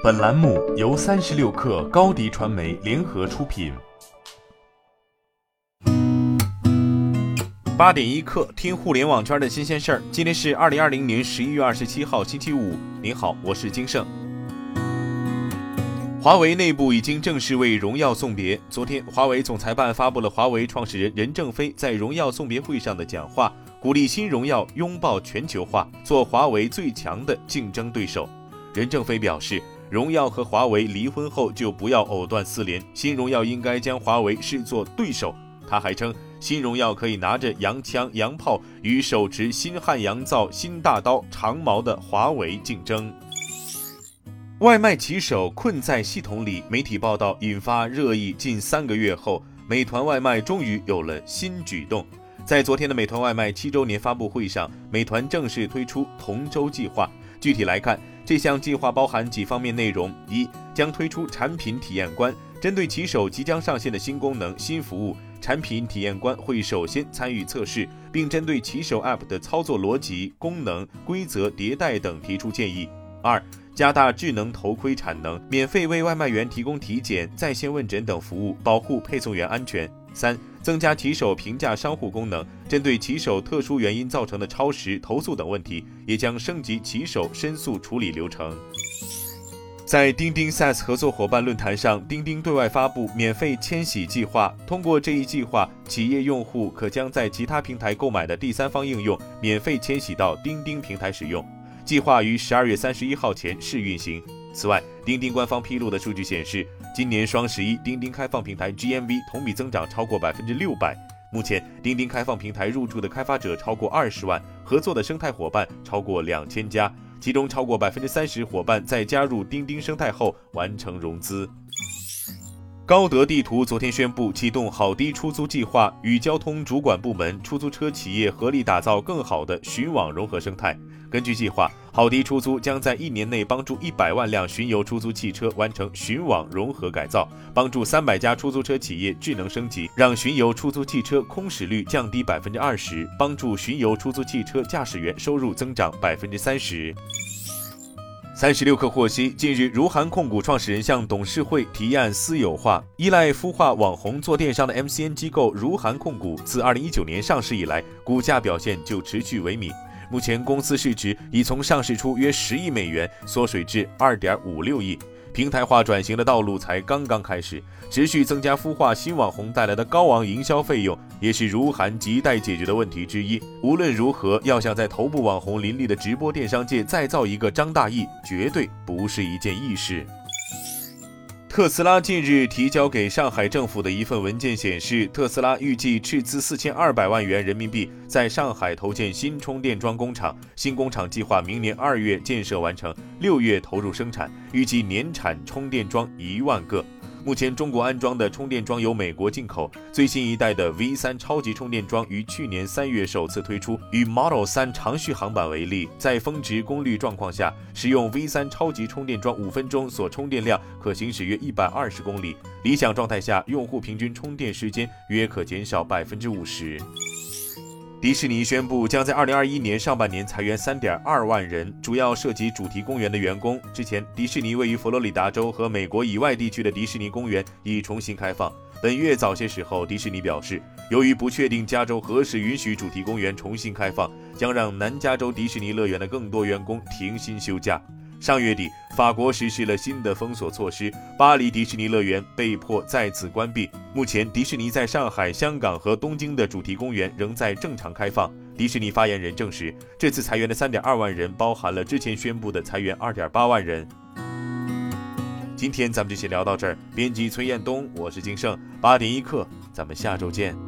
本栏目由三十六氪高低传媒联合出品。八点一刻，听互联网圈的新鲜事儿。今天是二零二零年十一月二十七号，星期五。您好，我是金盛。华为内部已经正式为荣耀送别。昨天，华为总裁办发布了华为创始人任正非在荣耀送别会上的讲话，鼓励新荣耀拥抱全球化，做华为最强的竞争对手。任正非表示。荣耀和华为离婚后就不要藕断丝连，新荣耀应该将华为视作对手。他还称，新荣耀可以拿着洋枪洋炮与手持新汉阳造新大刀长矛的华为竞争。外卖骑手困在系统里，媒体报道引发热议。近三个月后，美团外卖终于有了新举动。在昨天的美团外卖七周年发布会上，美团正式推出同舟计划。具体来看，这项计划包含几方面内容：一、将推出产品体验官，针对骑手即将上线的新功能、新服务，产品体验官会首先参与测试，并针对骑手 App 的操作逻辑、功能、规则、迭代等提出建议；二、加大智能头盔产能，免费为外卖员提供体检、在线问诊等服务，保护配送员安全；三、增加骑手评价商户功能，针对骑手特殊原因造成的超时投诉等问题，也将升级骑手申诉处理流程。在钉钉 SaaS 合作伙伴论坛上，钉钉对外发布免费迁徙计划。通过这一计划，企业用户可将在其他平台购买的第三方应用免费迁徙到钉钉平台使用。计划于十二月三十一号前试运行。此外，钉钉官方披露的数据显示，今年双十一钉钉开放平台 GMV 同比增长超过百分之六百。目前，钉钉开放平台入驻的开发者超过二十万，合作的生态伙伴超过两千家，其中超过百分之三十伙伴在加入钉钉生态后完成融资。高德地图昨天宣布启动好滴出租计划，与交通主管部门、出租车企业合力打造更好的巡网融合生态。根据计划，好滴出租将在一年内帮助一百万辆巡游出租汽车完成巡网融合改造，帮助三百家出租车企业智能升级，让巡游出租汽车空驶率降低百分之二十，帮助巡游出租汽车驾驶员收入增长百分之三十。三十六氪获悉，近日，如涵控股创始人向董事会提案私有化，依赖孵化网红做电商的 MCN 机构如涵控股，自二零一九年上市以来，股价表现就持续萎靡。目前，公司市值已从上市初约十亿美元缩水至二点五六亿。平台化转型的道路才刚刚开始，持续增加孵化新网红带来的高昂营销费用，也是如涵亟待解决的问题之一。无论如何，要想在头部网红林立的直播电商界再造一个张大奕，绝对不是一件易事。特斯拉近日提交给上海政府的一份文件显示，特斯拉预计斥资四千二百万元人民币在上海投建新充电桩工厂。新工厂计划明年二月建设完成，六月投入生产，预计年产充电桩一万个。目前中国安装的充电桩由美国进口，最新一代的 V 三超级充电桩于去年三月首次推出。以 Model 三长续航版为例，在峰值功率状况下，使用 V 三超级充电桩五分钟所充电量可行驶约一百二十公里，理想状态下，用户平均充电时间约可减少百分之五十。迪士尼宣布将在二零二一年上半年裁员三点二万人，主要涉及主题公园的员工。之前，迪士尼位于佛罗里达州和美国以外地区的迪士尼公园已重新开放。本月早些时候，迪士尼表示，由于不确定加州何时允许主题公园重新开放，将让南加州迪士尼乐园的更多员工停薪休假。上月底，法国实施了新的封锁措施，巴黎迪士尼乐园被迫再次关闭。目前，迪士尼在上海、香港和东京的主题公园仍在正常开放。迪士尼发言人证实，这次裁员的三点二万人包含了之前宣布的裁员二点八万人。今天咱们就先聊到这儿。编辑崔彦东，我是金盛，八点一刻，咱们下周见。